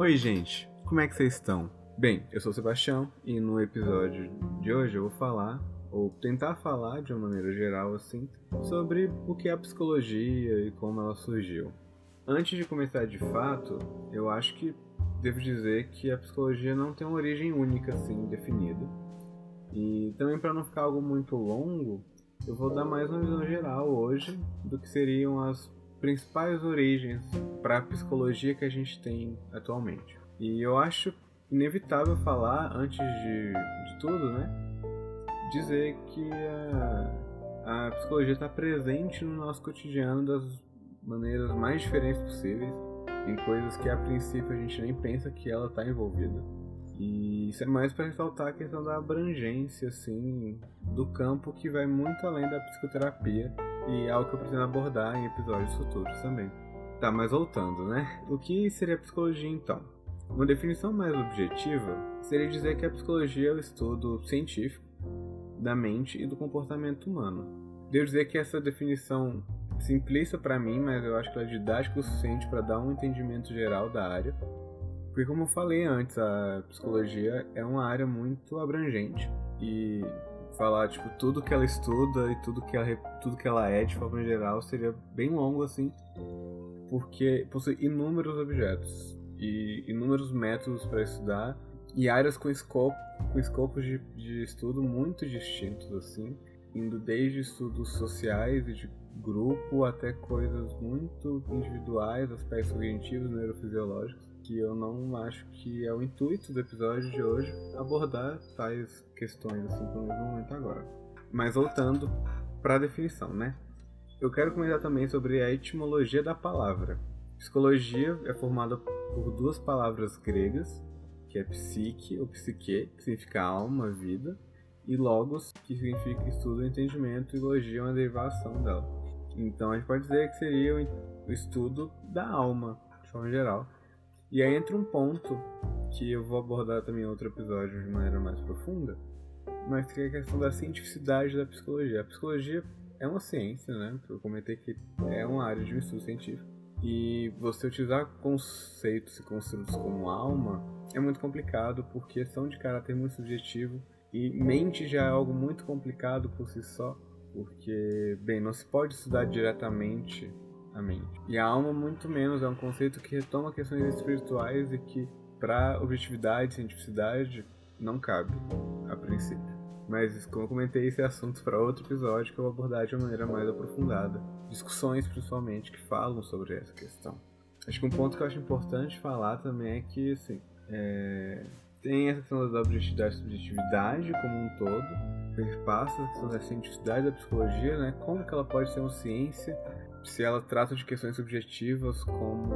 Oi, gente, como é que vocês estão? Bem, eu sou o Sebastião e no episódio de hoje eu vou falar, ou tentar falar de uma maneira geral assim, sobre o que é a psicologia e como ela surgiu. Antes de começar de fato, eu acho que devo dizer que a psicologia não tem uma origem única assim definida. E também para não ficar algo muito longo, eu vou dar mais uma visão geral hoje do que seriam as principais origens para a psicologia que a gente tem atualmente. E eu acho inevitável falar, antes de, de tudo, né? Dizer que a, a psicologia está presente no nosso cotidiano das maneiras mais diferentes possíveis, em coisas que a princípio a gente nem pensa que ela está envolvida. E isso é mais para ressaltar a questão da abrangência, assim, do campo que vai muito além da psicoterapia e é algo que eu pretendo abordar em episódios futuros também. Tá, mas voltando, né? O que seria psicologia então? Uma definição mais objetiva seria dizer que a psicologia é o estudo científico da mente e do comportamento humano. Devo dizer que essa definição simplista para mim, mas eu acho que ela é didática o suficiente para dar um entendimento geral da área porque como eu falei antes, a psicologia é uma área muito abrangente e falar tipo tudo que ela estuda e tudo que ela, tudo que ela é de forma geral seria bem longo assim, porque possui inúmeros objetos e inúmeros métodos para estudar e áreas com escopo com escopos de, de estudo muito distintos assim, indo desde estudos sociais e de grupo até coisas muito individuais, aspectos cognitivos, neurofisiológicos que eu não acho que é o intuito do episódio de hoje abordar tais questões assim pelo momento agora. Mas voltando para a definição, né? Eu quero comentar também sobre a etimologia da palavra. Psicologia é formada por duas palavras gregas, que é psique ou psique, que significa alma, vida, e logos, que significa estudo, entendimento, e logia é uma derivação dela. Então a gente pode dizer que seria o estudo da alma, de forma geral. E aí entra um ponto que eu vou abordar também em outro episódio de maneira mais profunda, mas que é a questão da cientificidade da psicologia. A psicologia é uma ciência, né? Eu comentei que é uma área de estudo científico. E você utilizar conceitos e construtos como alma é muito complicado porque são de caráter muito subjetivo e mente já é algo muito complicado por si só, porque, bem, não se pode estudar diretamente a mente. E a alma, muito menos, é um conceito que retoma questões espirituais e que, para objetividade e cientificidade, não cabe, a princípio. Mas, como eu comentei, esse assunto para outro episódio que eu vou abordar de uma maneira mais aprofundada. Discussões, principalmente, que falam sobre essa questão. Acho que um ponto que eu acho importante falar também é que, assim, é... tem essa questão da objetividade e subjetividade como um todo, perpassa a questão da cientificidade da psicologia, né? Como que ela pode ser uma ciência se ela trata de questões subjetivas como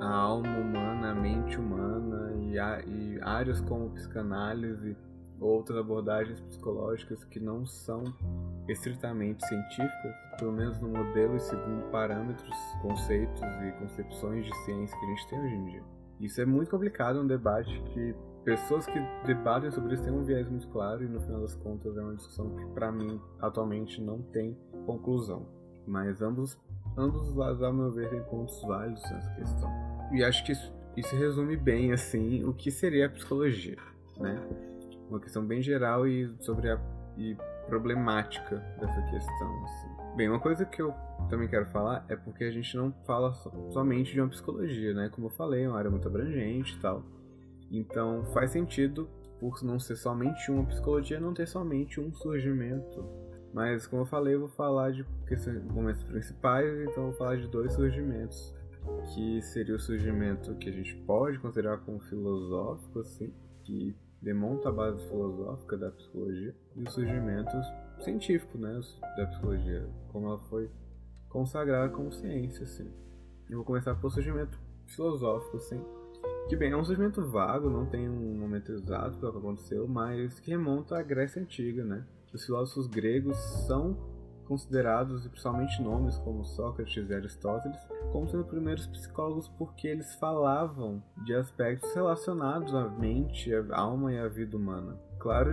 a alma humana, a mente humana e, a, e áreas como psicanálise ou outras abordagens psicológicas que não são estritamente científicas, pelo menos no modelo e segundo parâmetros, conceitos e concepções de ciência que a gente tem hoje em dia. Isso é muito complicado, é um debate que pessoas que debatem sobre isso têm um viés muito claro e no final das contas é uma discussão que para mim atualmente não tem conclusão. Mas ambos ambos os lados, ao meu ver, têm pontos válidos nessa questão. E acho que isso, isso resume bem, assim, o que seria a psicologia, né? Uma questão bem geral e sobre a e problemática dessa questão, assim. Bem, uma coisa que eu também quero falar é porque a gente não fala so, somente de uma psicologia, né? Como eu falei, é uma área muito abrangente e tal. Então faz sentido, por não ser somente uma psicologia, não ter somente um surgimento mas como eu falei, eu vou falar de momentos principais, então eu vou falar de dois surgimentos. Que seria o surgimento que a gente pode considerar como filosófico, assim, que demonta a base filosófica da psicologia, e o surgimento científico, né, da psicologia, como ela foi consagrada como ciência, assim. Eu vou começar pelo surgimento filosófico, assim, que bem, é um surgimento vago, não tem um momento exato para o que aconteceu, mas que remonta à Grécia Antiga, né? os filósofos gregos são considerados, e principalmente nomes como Sócrates e Aristóteles, como sendo primeiros psicólogos porque eles falavam de aspectos relacionados à mente, à alma e à vida humana. Claro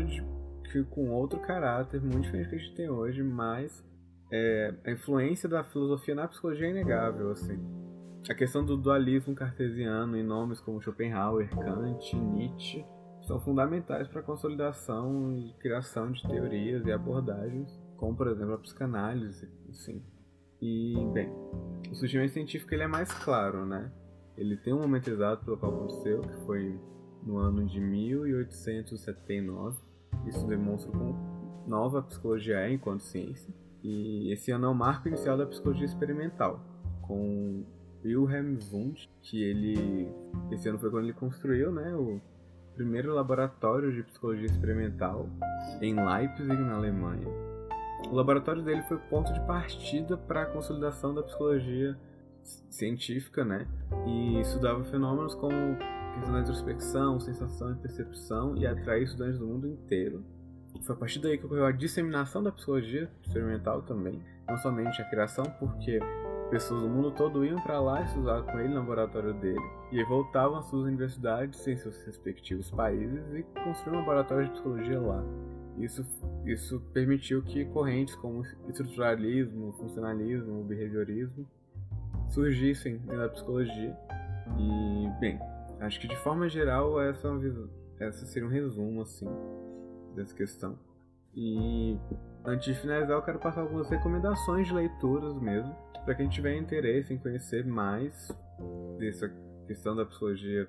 que com outro caráter, muito diferente do que a gente tem hoje, mas é, a influência da filosofia na psicologia é inegável, assim. A questão do dualismo cartesiano em nomes como Schopenhauer, Kant, Nietzsche são fundamentais para a consolidação e criação de teorias e abordagens, como por exemplo a psicanálise, assim. E bem, o surgimento científico ele é mais claro, né? Ele tem um momento exato pelo qual aconteceu, que foi no ano de 1879. Isso demonstra como nova psicologia é enquanto ciência. E esse ano é o marco inicial da psicologia experimental, com Wilhelm Wundt, que ele esse ano foi quando ele construiu, né, o primeiro laboratório de psicologia experimental em Leipzig, na Alemanha. O laboratório dele foi ponto de partida para a consolidação da psicologia científica, né? E estudava fenômenos como questão da introspecção, sensação e percepção e atrair estudantes do mundo inteiro. Foi a partir daí que ocorreu a disseminação da psicologia experimental também, não somente a criação, porque pessoas do mundo todo iam para lá estudar com ele no laboratório dele e voltavam às suas universidades em seus respectivos países e construíam um laboratório de psicologia lá. Isso, isso permitiu que correntes como estruturalismo, funcionalismo, behaviorismo surgissem na psicologia. E, bem, acho que de forma geral essa, é essa seria um resumo assim dessa questão. E antes de finalizar, eu quero passar algumas recomendações de leituras mesmo, para quem tiver interesse em conhecer mais dessa questão da psicologia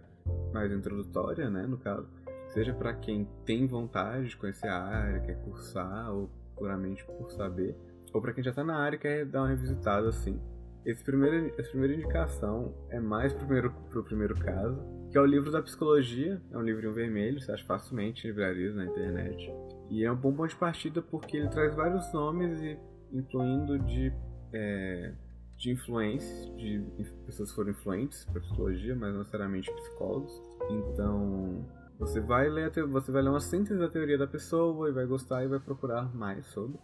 mais introdutória, né, no caso, seja para quem tem vontade de conhecer a área, quer cursar ou puramente por saber, ou para quem já está na área e quer dar uma revisitada assim. Esse primeiro, essa primeira indicação é mais primeiro, pro primeiro caso, que é o livro da psicologia, é um livrinho vermelho, você acha facilmente em livrarias na internet. E é um bom ponto de partida porque ele traz vários nomes, incluindo de, é, de influências, de pessoas que foram influentes para psicologia, mas não necessariamente psicólogos. Então, você vai ler você vai ler uma síntese da teoria da pessoa e vai gostar e vai procurar mais sobre.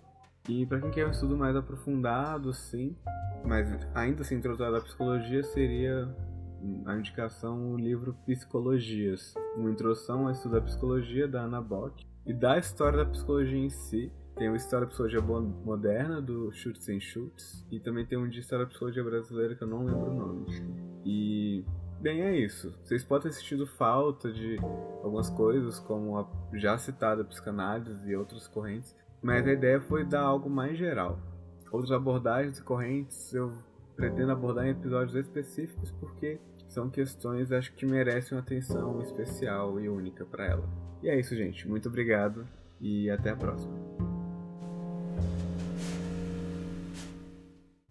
E para quem quer um estudo mais aprofundado, sim, mas ainda assim introduzido à psicologia, seria a indicação o livro Psicologias, uma introdução ao estudo da psicologia da Anna Bock e da história da psicologia em si. Tem o História da Psicologia Moderna, do Schutz Schutz, e também tem um de História da Psicologia Brasileira que eu não lembro o nome. E Bem, é isso. Vocês podem ter sentido falta de algumas coisas, como a já citada psicanálise e outras correntes, mas a ideia foi dar algo mais geral. Outras abordagens e correntes eu pretendo abordar em episódios específicos porque são questões acho que merecem uma atenção especial e única para ela. E é isso, gente. Muito obrigado e até a próxima.